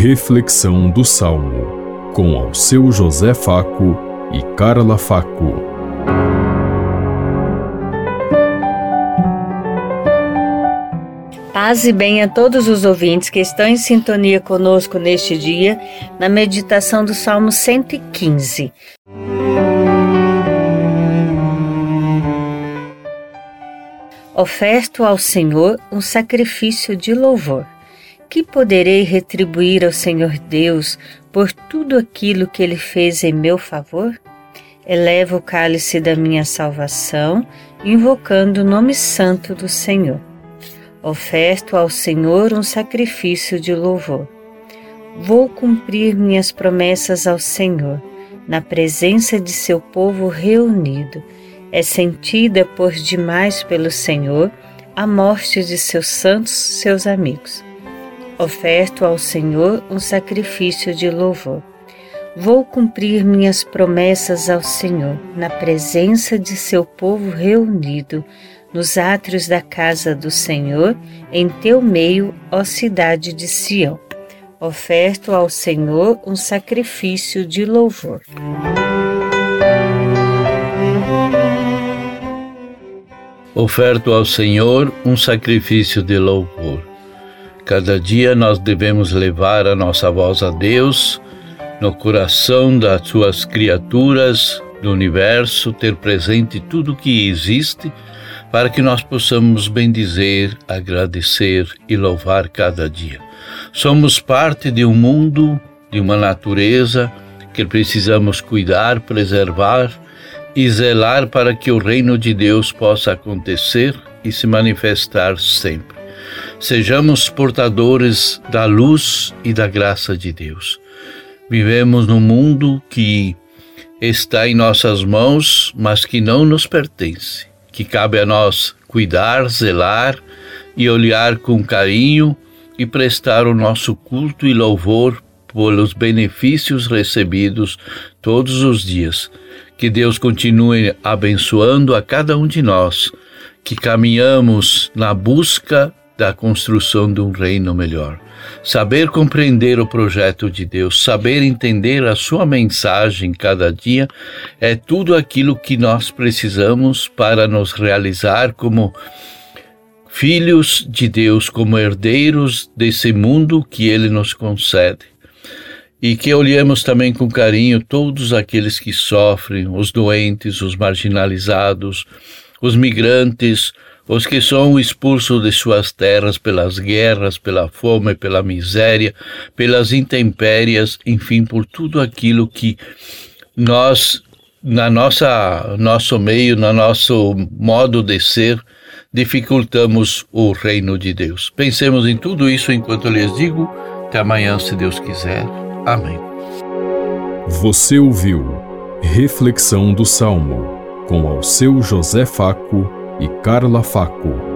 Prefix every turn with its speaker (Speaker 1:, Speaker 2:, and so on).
Speaker 1: Reflexão do Salmo, com ao seu José Faco e Carla Faco.
Speaker 2: Paz e bem a todos os ouvintes que estão em sintonia conosco neste dia, na meditação do Salmo 115. Oferto ao Senhor um sacrifício de louvor. Que poderei retribuir ao Senhor Deus por tudo aquilo que Ele fez em meu favor? Elevo o cálice da minha salvação, invocando o nome santo do Senhor. Oferto ao Senhor um sacrifício de louvor. Vou cumprir minhas promessas ao Senhor, na presença de seu povo reunido é sentida por demais pelo Senhor a morte de seus santos, seus amigos. Oferto ao Senhor um sacrifício de louvor. Vou cumprir minhas promessas ao Senhor, na presença de seu povo reunido, nos átrios da casa do Senhor, em teu meio, ó cidade de Sião. Oferto ao Senhor um sacrifício de louvor.
Speaker 3: Oferto ao Senhor um sacrifício de louvor. Cada dia nós devemos levar a nossa voz a Deus no coração das suas criaturas do universo, ter presente tudo que existe, para que nós possamos bendizer, agradecer e louvar cada dia. Somos parte de um mundo, de uma natureza que precisamos cuidar, preservar e zelar para que o reino de Deus possa acontecer e se manifestar sempre. Sejamos portadores da luz e da graça de Deus. Vivemos num mundo que está em nossas mãos, mas que não nos pertence, que cabe a nós cuidar, zelar e olhar com carinho e prestar o nosso culto e louvor pelos benefícios recebidos todos os dias que Deus continue abençoando a cada um de nós que caminhamos na busca da construção de um reino melhor. Saber compreender o projeto de Deus, saber entender a sua mensagem cada dia é tudo aquilo que nós precisamos para nos realizar como filhos de Deus, como herdeiros desse mundo que ele nos concede e que olhemos também com carinho todos aqueles que sofrem, os doentes, os marginalizados, os migrantes, os que são expulsos de suas terras pelas guerras, pela fome, pela miséria, pelas intempérias, enfim, por tudo aquilo que nós, na nossa nosso meio, no nosso modo de ser, dificultamos o reino de Deus. Pensemos em tudo isso enquanto lhes digo. Até amanhã, se Deus quiser. Amém.
Speaker 1: Você ouviu Reflexão do Salmo com ao seu José Faco e Carla Faco.